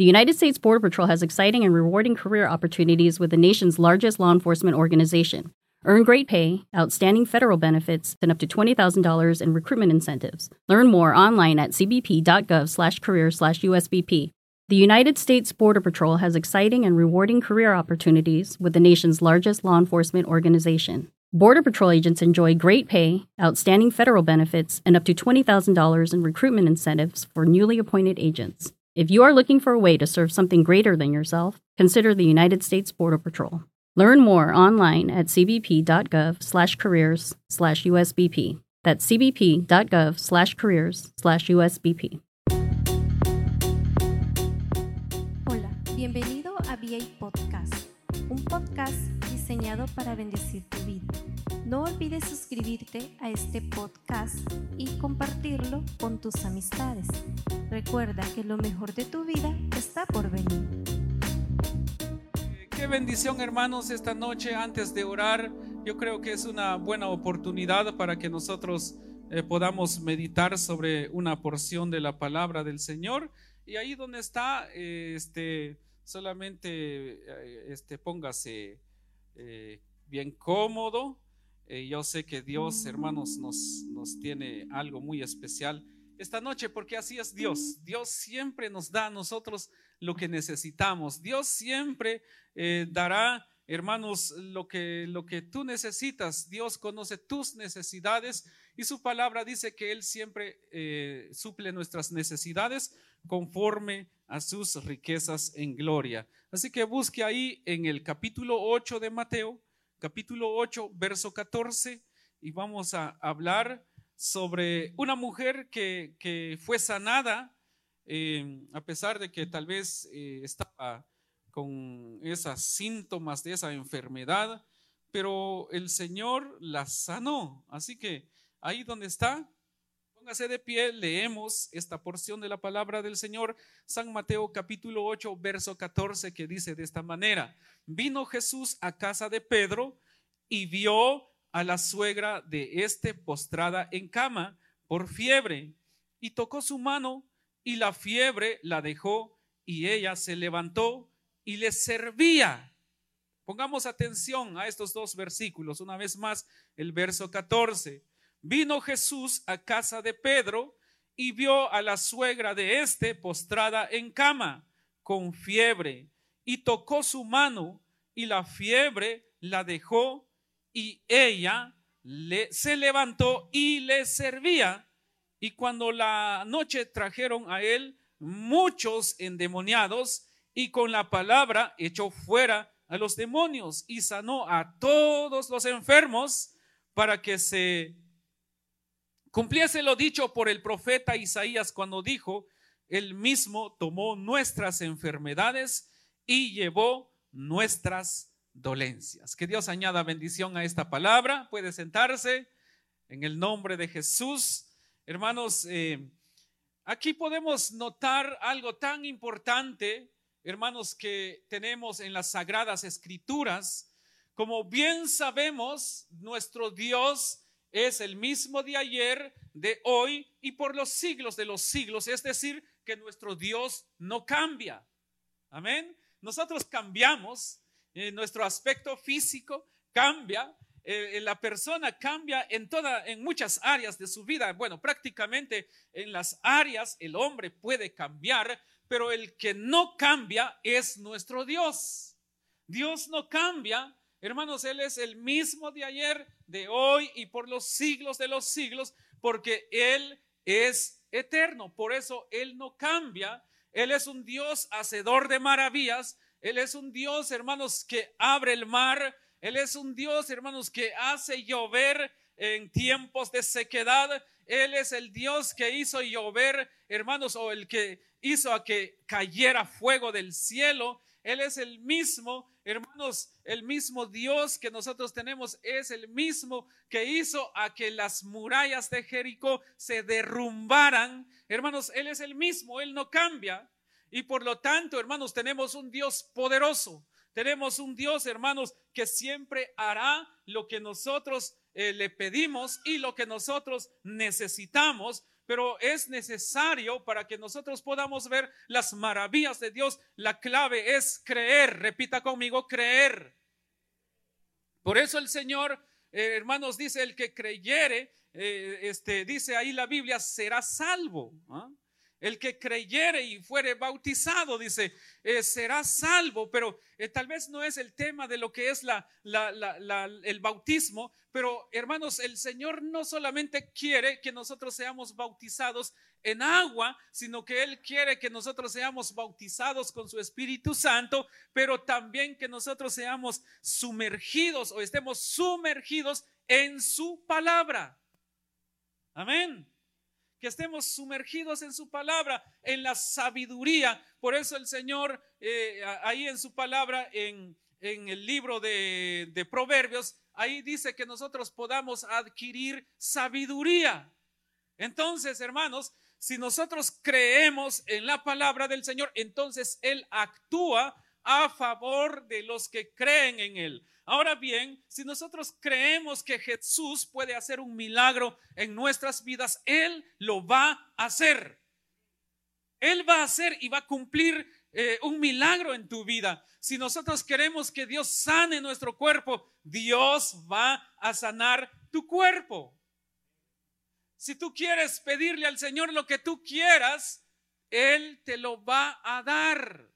The United States Border Patrol has exciting and rewarding career opportunities with the nation's largest law enforcement organization. Earn great pay, outstanding federal benefits, and up to $20,000 in recruitment incentives. Learn more online at cbp.gov/career/usbp. The United States Border Patrol has exciting and rewarding career opportunities with the nation's largest law enforcement organization. Border Patrol agents enjoy great pay, outstanding federal benefits, and up to $20,000 in recruitment incentives for newly appointed agents. If you are looking for a way to serve something greater than yourself, consider the United States Border Patrol. Learn more online at cbp.gov/careers/usbp. That's cbp.gov/careers/usbp. Hola, bienvenido a VA Podcast, un podcast diseñado para bendecir tu vida. No olvides suscribirte a este podcast y compartirlo con tus amistades. Recuerda que lo mejor de tu vida está por venir. Qué bendición hermanos esta noche antes de orar. Yo creo que es una buena oportunidad para que nosotros eh, podamos meditar sobre una porción de la palabra del Señor. Y ahí donde está, eh, este, solamente eh, este, póngase eh, bien cómodo. Eh, yo sé que Dios, hermanos, nos, nos tiene algo muy especial esta noche, porque así es Dios. Dios siempre nos da a nosotros lo que necesitamos. Dios siempre eh, dará, hermanos, lo que, lo que tú necesitas. Dios conoce tus necesidades y su palabra dice que Él siempre eh, suple nuestras necesidades conforme a sus riquezas en gloria. Así que busque ahí en el capítulo 8 de Mateo, capítulo 8, verso 14, y vamos a hablar sobre una mujer que, que fue sanada, eh, a pesar de que tal vez eh, estaba con esos síntomas de esa enfermedad, pero el Señor la sanó. Así que ahí donde está, póngase de pie, leemos esta porción de la palabra del Señor, San Mateo capítulo 8, verso 14, que dice de esta manera, vino Jesús a casa de Pedro y vio a la suegra de este postrada en cama por fiebre y tocó su mano y la fiebre la dejó y ella se levantó y le servía. Pongamos atención a estos dos versículos. Una vez más, el verso 14. Vino Jesús a casa de Pedro y vio a la suegra de éste postrada en cama con fiebre y tocó su mano y la fiebre la dejó y ella le, se levantó y le servía. Y cuando la noche trajeron a él muchos endemoniados y con la palabra echó fuera a los demonios y sanó a todos los enfermos para que se cumpliese lo dicho por el profeta Isaías cuando dijo, él mismo tomó nuestras enfermedades y llevó nuestras dolencias. Que Dios añada bendición a esta palabra. Puede sentarse en el nombre de Jesús. Hermanos, eh, aquí podemos notar algo tan importante, hermanos, que tenemos en las sagradas escrituras. Como bien sabemos, nuestro Dios es el mismo de ayer, de hoy y por los siglos de los siglos. Es decir, que nuestro Dios no cambia. Amén. Nosotros cambiamos, eh, nuestro aspecto físico cambia, eh, la persona cambia en toda, en muchas áreas de su vida. Bueno, prácticamente en las áreas el hombre puede cambiar, pero el que no cambia es nuestro Dios. Dios no cambia, hermanos, Él es el mismo de ayer, de hoy y por los siglos de los siglos, porque Él es eterno. Por eso Él no cambia. Él es un Dios hacedor de maravillas. Él es un Dios, hermanos, que abre el mar. Él es un Dios, hermanos, que hace llover en tiempos de sequedad. Él es el Dios que hizo llover, hermanos, o el que hizo a que cayera fuego del cielo. Él es el mismo, hermanos, el mismo Dios que nosotros tenemos es el mismo que hizo a que las murallas de Jericó se derrumbaran. Hermanos, Él es el mismo, Él no cambia. Y por lo tanto, hermanos, tenemos un Dios poderoso. Tenemos un Dios, hermanos, que siempre hará lo que nosotros eh, le pedimos y lo que nosotros necesitamos. Pero es necesario para que nosotros podamos ver las maravillas de Dios. La clave es creer, repita conmigo, creer. Por eso el Señor, eh, hermanos, dice, el que creyere, eh, este, dice ahí la Biblia, será salvo. ¿ah? El que creyere y fuere bautizado, dice, eh, será salvo, pero eh, tal vez no es el tema de lo que es el bautismo, pero hermanos, el Señor no solamente quiere que nosotros seamos bautizados en agua, sino que Él quiere que nosotros seamos bautizados con su Espíritu Santo, pero también que nosotros seamos sumergidos o estemos sumergidos en su palabra. Amén que estemos sumergidos en su palabra, en la sabiduría. Por eso el Señor, eh, ahí en su palabra, en, el libro de, de Proverbios, ahí dice que nosotros podamos adquirir sabiduría. Entonces, hermanos, si nosotros creemos en la palabra del Señor, entonces Él actúa a favor de los que creen en Él. Ahora bien, si nosotros creemos que Jesús puede hacer un milagro en nuestras vidas, Él lo va a hacer. Él va a hacer y va a cumplir eh, un milagro en tu vida. Si nosotros queremos que Dios sane nuestro cuerpo, Dios va a sanar tu cuerpo. Si tú quieres pedirle al Señor lo que tú quieras, Él te lo va a dar.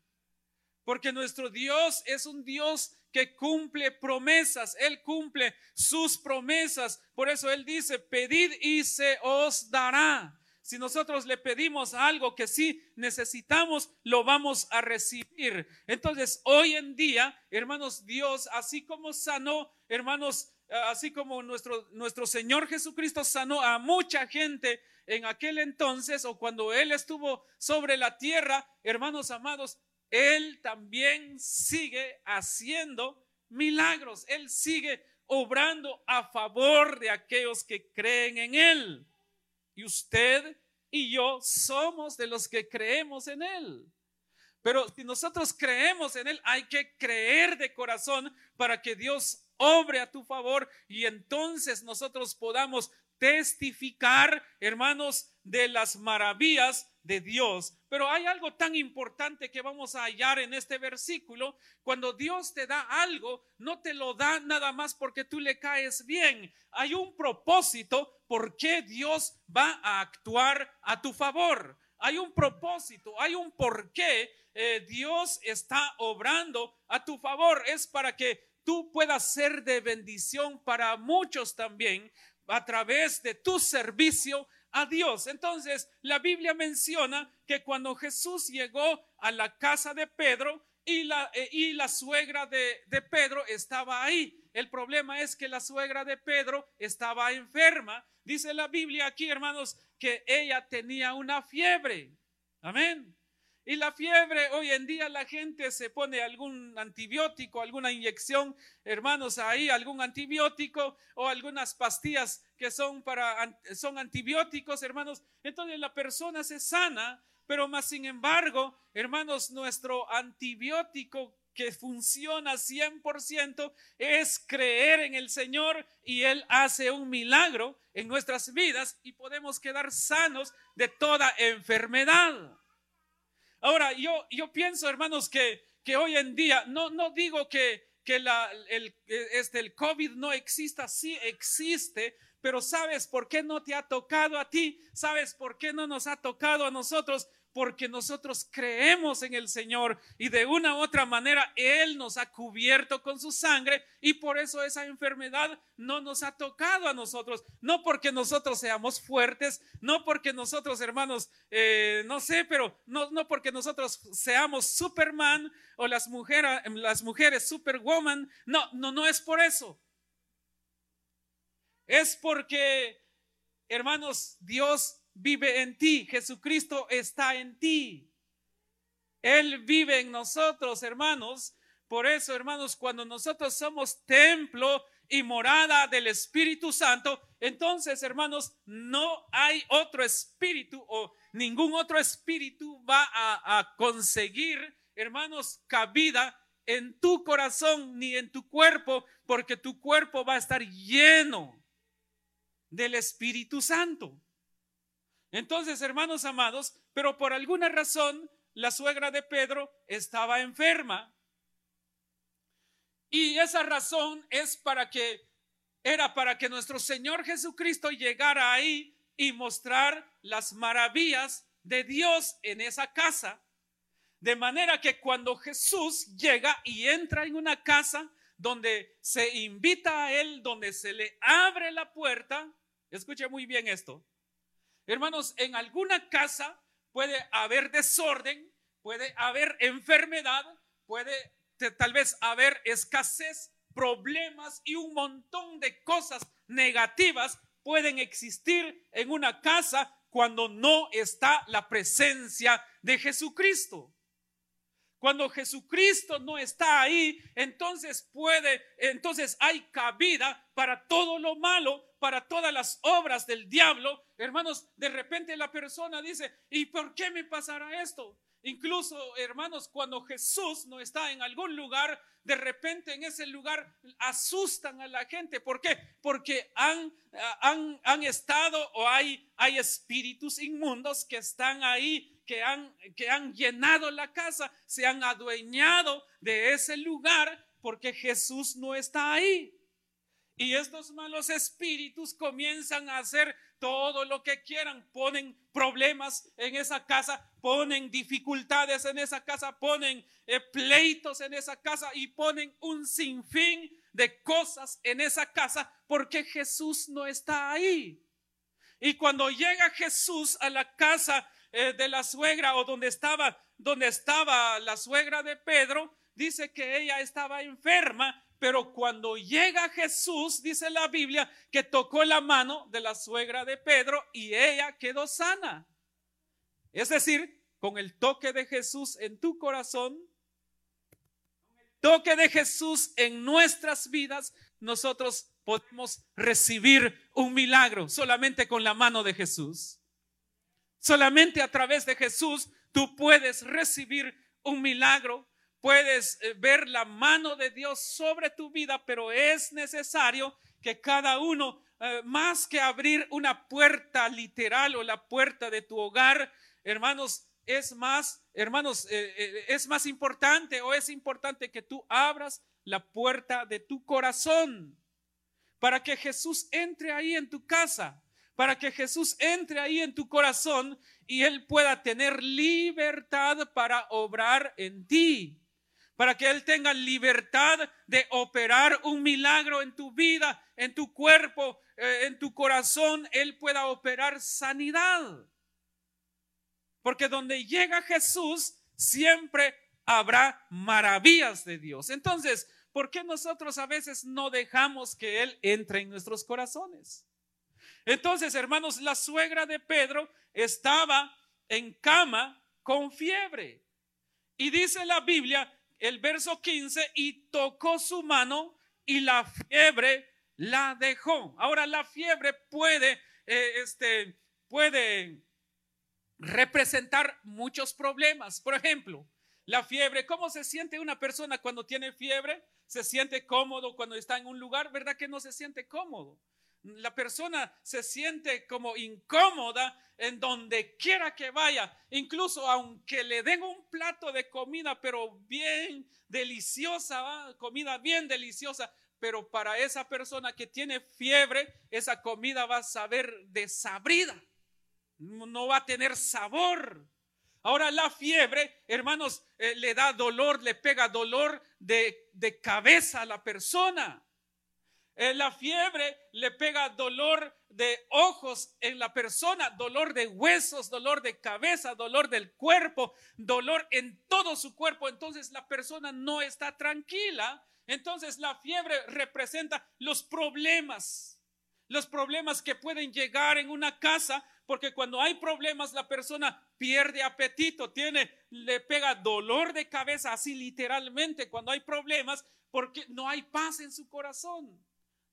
Porque nuestro Dios es un Dios que cumple promesas. Él cumple sus promesas. Por eso Él dice, pedid y se os dará. Si nosotros le pedimos algo que sí necesitamos, lo vamos a recibir. Entonces, hoy en día, hermanos, Dios, así como sanó, hermanos, así como nuestro, nuestro Señor Jesucristo sanó a mucha gente en aquel entonces o cuando Él estuvo sobre la tierra, hermanos amados, él también sigue haciendo milagros. Él sigue obrando a favor de aquellos que creen en Él. Y usted y yo somos de los que creemos en Él. Pero si nosotros creemos en Él, hay que creer de corazón para que Dios obre a tu favor y entonces nosotros podamos testificar, hermanos, de las maravillas de Dios. Pero hay algo tan importante que vamos a hallar en este versículo. Cuando Dios te da algo, no te lo da nada más porque tú le caes bien. Hay un propósito por qué Dios va a actuar a tu favor. Hay un propósito, hay un por qué eh, Dios está obrando a tu favor. Es para que tú puedas ser de bendición para muchos también a través de tu servicio a Dios. Entonces, la Biblia menciona que cuando Jesús llegó a la casa de Pedro y la, eh, y la suegra de, de Pedro estaba ahí. El problema es que la suegra de Pedro estaba enferma. Dice la Biblia aquí, hermanos, que ella tenía una fiebre. Amén. Y la fiebre, hoy en día la gente se pone algún antibiótico, alguna inyección, hermanos, ahí algún antibiótico o algunas pastillas que son para son antibióticos, hermanos. Entonces la persona se sana, pero más sin embargo, hermanos, nuestro antibiótico que funciona 100% es creer en el Señor y Él hace un milagro en nuestras vidas y podemos quedar sanos de toda enfermedad. Ahora, yo, yo pienso, hermanos, que, que hoy en día, no, no digo que, que el, este, el COVID no exista, sí existe, pero ¿sabes por qué no te ha tocado a ti? ¿Sabes por qué no nos ha tocado a nosotros? Porque nosotros creemos en el Señor y de una u otra manera Él nos ha cubierto con su sangre y por eso esa enfermedad no nos ha tocado a nosotros, no porque nosotros seamos fuertes, no porque nosotros hermanos, eh, no sé, pero no, no porque nosotros seamos Superman o las las mujeres Superwoman, no, no, no es por eso. Es porque, hermanos, Dios vive en ti, Jesucristo está en ti. Él vive en nosotros, hermanos. Por eso, hermanos, cuando nosotros somos templo y morada del Espíritu Santo, entonces, hermanos, no hay otro espíritu o ningún otro espíritu va a, a conseguir, hermanos, cabida en tu corazón ni en tu cuerpo, porque tu cuerpo va a estar lleno del Espíritu Santo. Entonces, hermanos amados, pero por alguna razón la suegra de Pedro estaba enferma. Y esa razón es para que era para que nuestro Señor Jesucristo llegara ahí y mostrar las maravillas de Dios en esa casa. De manera que cuando Jesús llega y entra en una casa donde se invita a Él, donde se le abre la puerta, escuche muy bien esto. Hermanos, en alguna casa puede haber desorden, puede haber enfermedad, puede tal vez haber escasez, problemas y un montón de cosas negativas pueden existir en una casa cuando no está la presencia de Jesucristo. Cuando Jesucristo no está ahí, entonces puede, entonces hay cabida para todo lo malo, para todas las obras del diablo. Hermanos, de repente la persona dice, ¿y por qué me pasará esto? Incluso, hermanos, cuando Jesús no está en algún lugar, de repente en ese lugar asustan a la gente. ¿Por qué? Porque han, han, han estado o hay, hay espíritus inmundos que están ahí, que han, que han llenado la casa, se han adueñado de ese lugar porque Jesús no está ahí. Y estos malos espíritus comienzan a hacer todo lo que quieran, ponen problemas en esa casa, ponen dificultades en esa casa, ponen eh, pleitos en esa casa y ponen un sinfín de cosas en esa casa porque Jesús no está ahí. Y cuando llega Jesús a la casa eh, de la suegra o donde estaba, donde estaba la suegra de Pedro, dice que ella estaba enferma pero cuando llega Jesús, dice la Biblia, que tocó la mano de la suegra de Pedro y ella quedó sana. Es decir, con el toque de Jesús en tu corazón, toque de Jesús en nuestras vidas, nosotros podemos recibir un milagro solamente con la mano de Jesús. Solamente a través de Jesús tú puedes recibir un milagro puedes eh, ver la mano de Dios sobre tu vida, pero es necesario que cada uno, eh, más que abrir una puerta literal o la puerta de tu hogar, hermanos, es más, hermanos, eh, es más importante o es importante que tú abras la puerta de tu corazón para que Jesús entre ahí en tu casa, para que Jesús entre ahí en tu corazón y Él pueda tener libertad para obrar en ti para que Él tenga libertad de operar un milagro en tu vida, en tu cuerpo, eh, en tu corazón, Él pueda operar sanidad. Porque donde llega Jesús, siempre habrá maravillas de Dios. Entonces, ¿por qué nosotros a veces no dejamos que Él entre en nuestros corazones? Entonces, hermanos, la suegra de Pedro estaba en cama con fiebre. Y dice la Biblia el verso 15, y tocó su mano y la fiebre la dejó. Ahora la fiebre puede, eh, este, puede representar muchos problemas. Por ejemplo, la fiebre, ¿cómo se siente una persona cuando tiene fiebre? Se siente cómodo cuando está en un lugar, ¿verdad que no se siente cómodo? La persona se siente como incómoda en donde quiera que vaya, incluso aunque le den un plato de comida, pero bien deliciosa, comida bien deliciosa, pero para esa persona que tiene fiebre, esa comida va a saber desabrida, no va a tener sabor. Ahora la fiebre, hermanos, eh, le da dolor, le pega dolor de cabeza a la persona. En la fiebre le pega dolor de ojos en la persona, dolor de huesos, dolor de cabeza, dolor del cuerpo, dolor en todo su cuerpo. Entonces la persona no está tranquila. Entonces la fiebre representa los problemas, los problemas que pueden llegar en una casa, porque cuando hay problemas la persona pierde apetito, tiene, le pega dolor de cabeza, así literalmente, cuando hay problemas, porque no hay paz en su corazón.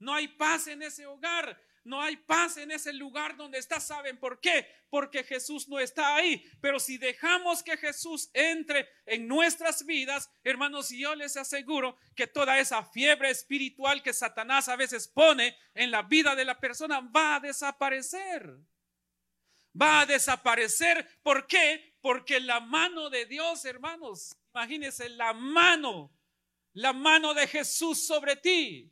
No hay paz en ese hogar. No hay paz en ese lugar donde está. ¿Saben por qué? Porque Jesús no está ahí. Pero si dejamos que Jesús entre en nuestras vidas, hermanos, yo les aseguro que toda esa fiebre espiritual que Satanás a veces pone en la vida de la persona va a desaparecer. va a desaparecer. ¿Por qué? Porque la mano de Dios, hermanos, imagínense la mano, la mano de Jesús sobre ti.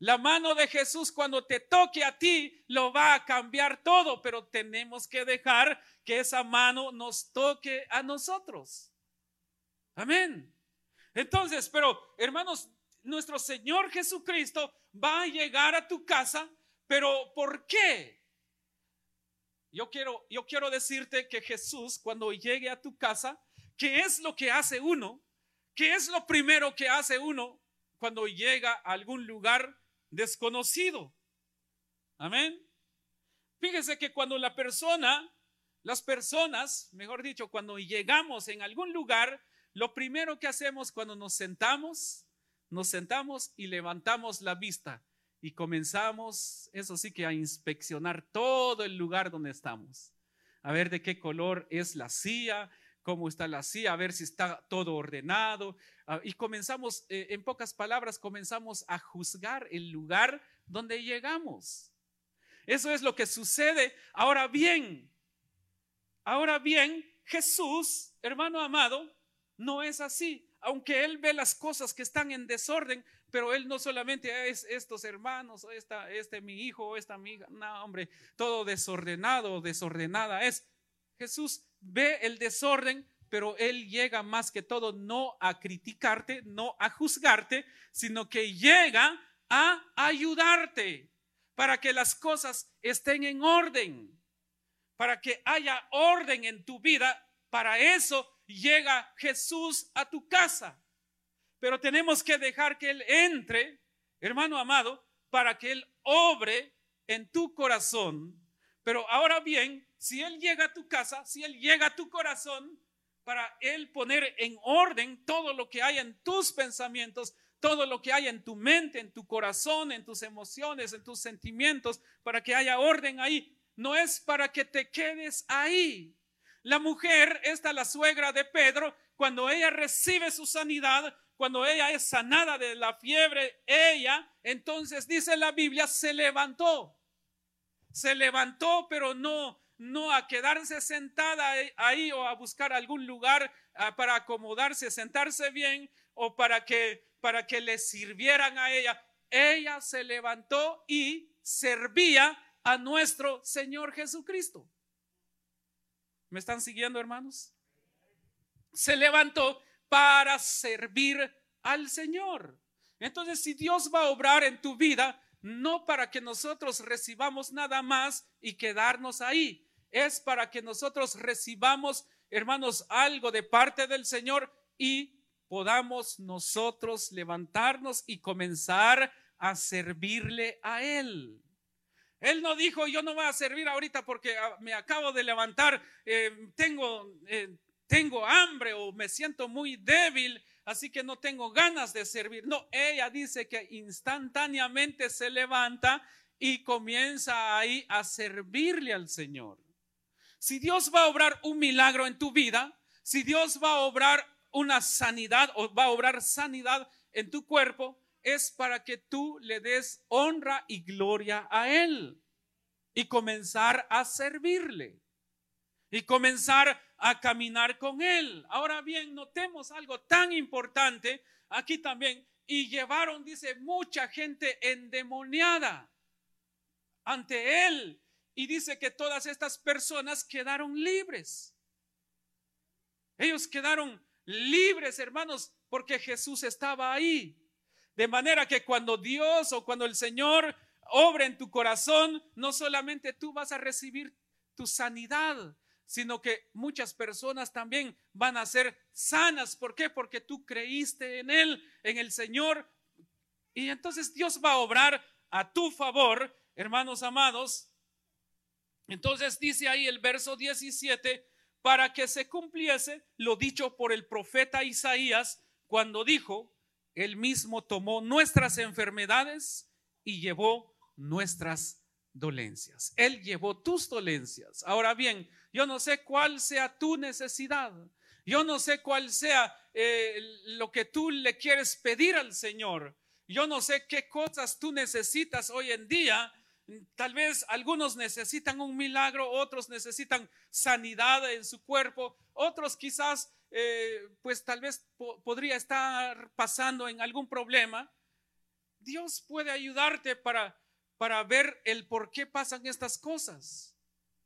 La mano de Jesús cuando te toque a ti lo va a cambiar todo, pero tenemos que dejar que esa mano nos toque a nosotros. Amén. Entonces, pero hermanos, nuestro Señor Jesucristo va a llegar a tu casa, pero ¿por qué? Yo quiero, yo quiero decirte que Jesús cuando llegue a tu casa, ¿qué es lo que hace uno? ¿Qué es lo primero que hace uno cuando llega a algún lugar desconocido? Amén. Fíjese que cuando la persona, las personas, mejor dicho, cuando llegamos en algún lugar, lo primero que hacemos cuando nos sentamos, nos sentamos y levantamos la vista y comenzamos, eso sí que a inspeccionar todo el lugar donde estamos. A ver de qué color es la silla, cómo está la silla, a ver si está todo ordenado. Ah, y comenzamos, eh, en pocas palabras, comenzamos a juzgar el lugar donde llegamos. Eso es lo que sucede. Ahora bien, ahora bien, Jesús, hermano amado, no es así. Aunque Él ve las cosas que están en desorden, pero Él no solamente es estos hermanos, o esta, este mi hijo, o esta amiga, no, hombre, todo desordenado, desordenada es. Jesús ve el desorden, pero Él llega más que todo no a criticarte, no a juzgarte, sino que llega a ayudarte para que las cosas estén en orden, para que haya orden en tu vida. Para eso llega Jesús a tu casa. Pero tenemos que dejar que Él entre, hermano amado, para que Él obre en tu corazón. Pero ahora bien, si Él llega a tu casa, si Él llega a tu corazón, para Él poner en orden todo lo que hay en tus pensamientos, todo lo que hay en tu mente, en tu corazón, en tus emociones, en tus sentimientos, para que haya orden ahí. No es para que te quedes ahí. La mujer, esta la suegra de Pedro, cuando ella recibe su sanidad, cuando ella es sanada de la fiebre, ella, entonces dice la Biblia, se levantó. Se levantó, pero no, no a quedarse sentada ahí o a buscar algún lugar ah, para acomodarse, sentarse bien o para que, para que le sirvieran a ella. Ella se levantó y servía a nuestro Señor Jesucristo. ¿Me están siguiendo, hermanos? Se levantó para servir al Señor. Entonces, si Dios va a obrar en tu vida, no para que nosotros recibamos nada más y quedarnos ahí, es para que nosotros recibamos, hermanos, algo de parte del Señor y podamos nosotros levantarnos y comenzar a servirle a Él. Él no dijo, yo no voy a servir ahorita porque ah, me acabo de levantar, eh, tengo, eh, tengo hambre o me siento muy débil, así que no tengo ganas de servir. No, ella dice que instantáneamente se levanta y comienza ahí a servirle al Señor. Si Dios va a obrar un milagro en tu vida, si Dios va a obrar una sanidad o va a obrar sanidad en tu cuerpo, es para que tú le des honra y gloria a Él y comenzar a servirle y comenzar a caminar con Él. Ahora bien, notemos algo tan importante aquí también. Y llevaron, dice, mucha gente endemoniada ante Él. Y dice que todas estas personas quedaron libres. Ellos quedaron libres, hermanos, porque Jesús estaba ahí. De manera que cuando Dios o cuando el Señor obra en tu corazón, no solamente tú vas a recibir tu sanidad, sino que muchas personas también van a ser sanas. ¿Por qué? Porque tú creíste en Él, en el Señor. Y entonces Dios va a obrar a tu favor, hermanos amados. Entonces dice ahí el verso 17, para que se cumpliese lo dicho por el profeta Isaías cuando dijo, él mismo tomó nuestras enfermedades y llevó nuestras dolencias. Él llevó tus dolencias. Ahora bien, yo no sé cuál sea tu necesidad. Yo no sé cuál sea eh, lo que tú le quieres pedir al Señor. Yo no sé qué cosas tú necesitas hoy en día. Tal vez algunos necesitan un milagro, otros necesitan sanidad en su cuerpo, otros quizás, eh, pues tal vez podría estar pasando en algún problema. Dios puede ayudarte para, para ver el por qué pasan estas cosas.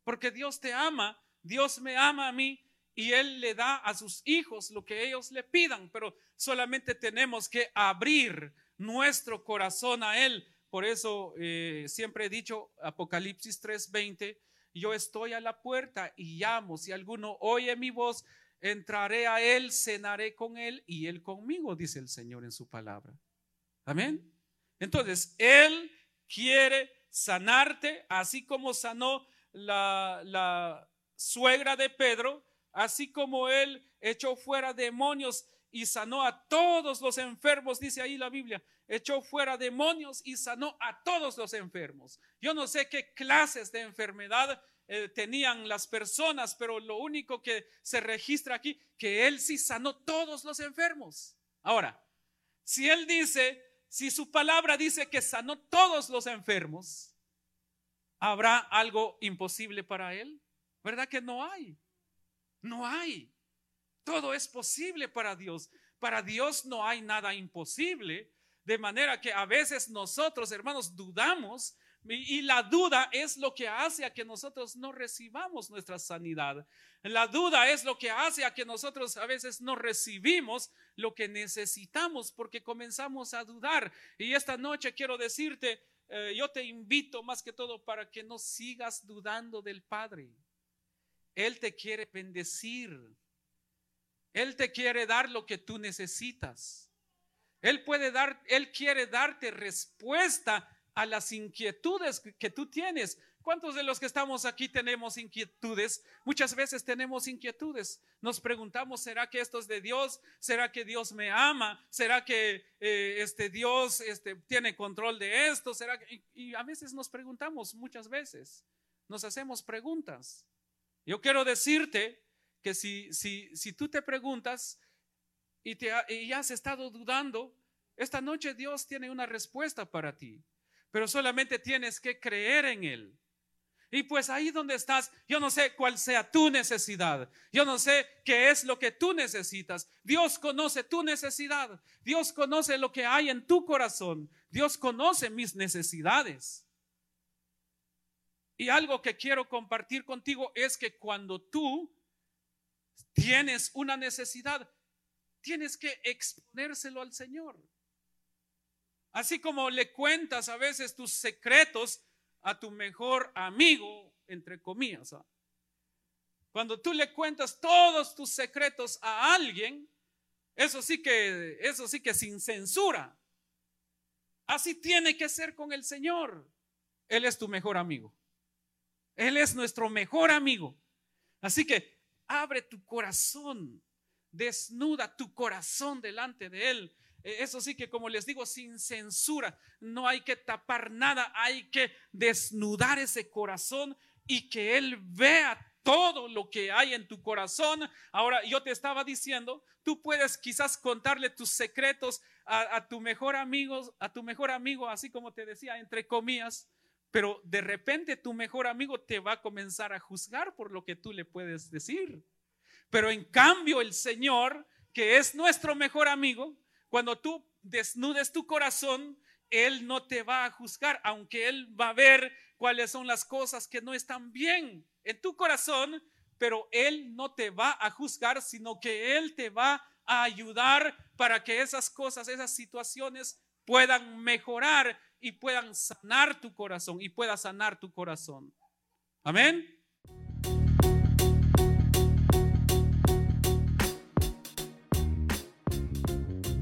Porque Dios te ama, Dios me ama a mí y Él le da a sus hijos lo que ellos le pidan, pero solamente tenemos que abrir nuestro corazón a Él. Por eso eh, siempre he dicho Apocalipsis 3:20, yo estoy a la puerta y llamo, si alguno oye mi voz, entraré a Él, cenaré con Él y Él conmigo, dice el Señor en su palabra. Amén. Entonces, Él quiere sanarte, así como sanó la, la suegra de Pedro, así como Él echó fuera demonios y sanó a todos los enfermos, dice ahí la Biblia, echó fuera demonios y sanó a todos los enfermos. Yo no sé qué clases de enfermedad eh, tenían las personas, pero lo único que se registra aquí, que Él sí sanó todos los enfermos. Ahora, si Él dice, si su palabra dice que sanó todos los enfermos, ¿habrá algo imposible para Él? ¿Verdad que no hay? No hay. Todo es posible para Dios. Para Dios no hay nada imposible. De manera que a veces nosotros, hermanos, dudamos y la duda es lo que hace a que nosotros no recibamos nuestra sanidad. La duda es lo que hace a que nosotros a veces no recibimos lo que necesitamos porque comenzamos a dudar. Y esta noche quiero decirte, eh, yo te invito más que todo para que no sigas dudando del Padre. Él te quiere bendecir. Él te quiere dar lo que tú necesitas. Él puede dar, Él quiere darte respuesta a las inquietudes que tú tienes. ¿Cuántos de los que estamos aquí tenemos inquietudes? Muchas veces tenemos inquietudes. Nos preguntamos, ¿será que esto es de Dios? ¿Será que Dios me ama? ¿Será que eh, este Dios este, tiene control de esto? ¿Será y a veces nos preguntamos, muchas veces, nos hacemos preguntas. Yo quiero decirte que si, si, si tú te preguntas y, te, y has estado dudando, esta noche Dios tiene una respuesta para ti, pero solamente tienes que creer en Él. Y pues ahí donde estás, yo no sé cuál sea tu necesidad. Yo no sé qué es lo que tú necesitas. Dios conoce tu necesidad. Dios conoce lo que hay en tu corazón. Dios conoce mis necesidades. Y algo que quiero compartir contigo es que cuando tú tienes una necesidad, tienes que exponérselo al Señor. Así como le cuentas a veces tus secretos a tu mejor amigo, entre comillas. ¿ah? Cuando tú le cuentas todos tus secretos a alguien, eso sí que, eso sí que sin censura. Así tiene que ser con el Señor. Él es tu mejor amigo. Él es nuestro mejor amigo. Así que abre tu corazón, desnuda tu corazón delante de Él. E, eso sí que como les digo, sin censura, no hay que tapar nada, hay que desnudar ese corazón y que Él vea todo lo que hay en tu corazón. Ahora, yo te estaba diciendo, tú puedes quizás contarle tus secretos a, tu mejor amigo, a tu mejor amigo, así como te decía, entre comillas, pero de repente tu mejor amigo te va a comenzar a juzgar por lo que tú le puedes decir. Pero en cambio el Señor, que es nuestro mejor amigo, cuando tú desnudes tu corazón, Él no te va a juzgar, aunque Él va a ver cuáles son las cosas que no están bien en tu corazón, pero Él no te va a juzgar, sino que Él te va a ayudar para que esas cosas, esas situaciones puedan mejorar y puedan sanar tu corazón y pueda sanar tu corazón. Amén.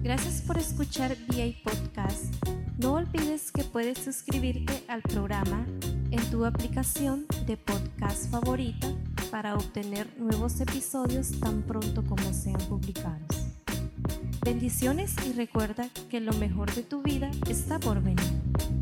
Gracias por escuchar VA Podcast. No olvides que puedes suscribirte al programa en tu aplicación de podcast favorita para obtener nuevos episodios tan pronto como sean publicados. Bendiciones y recuerda que lo mejor de tu vida está por venir.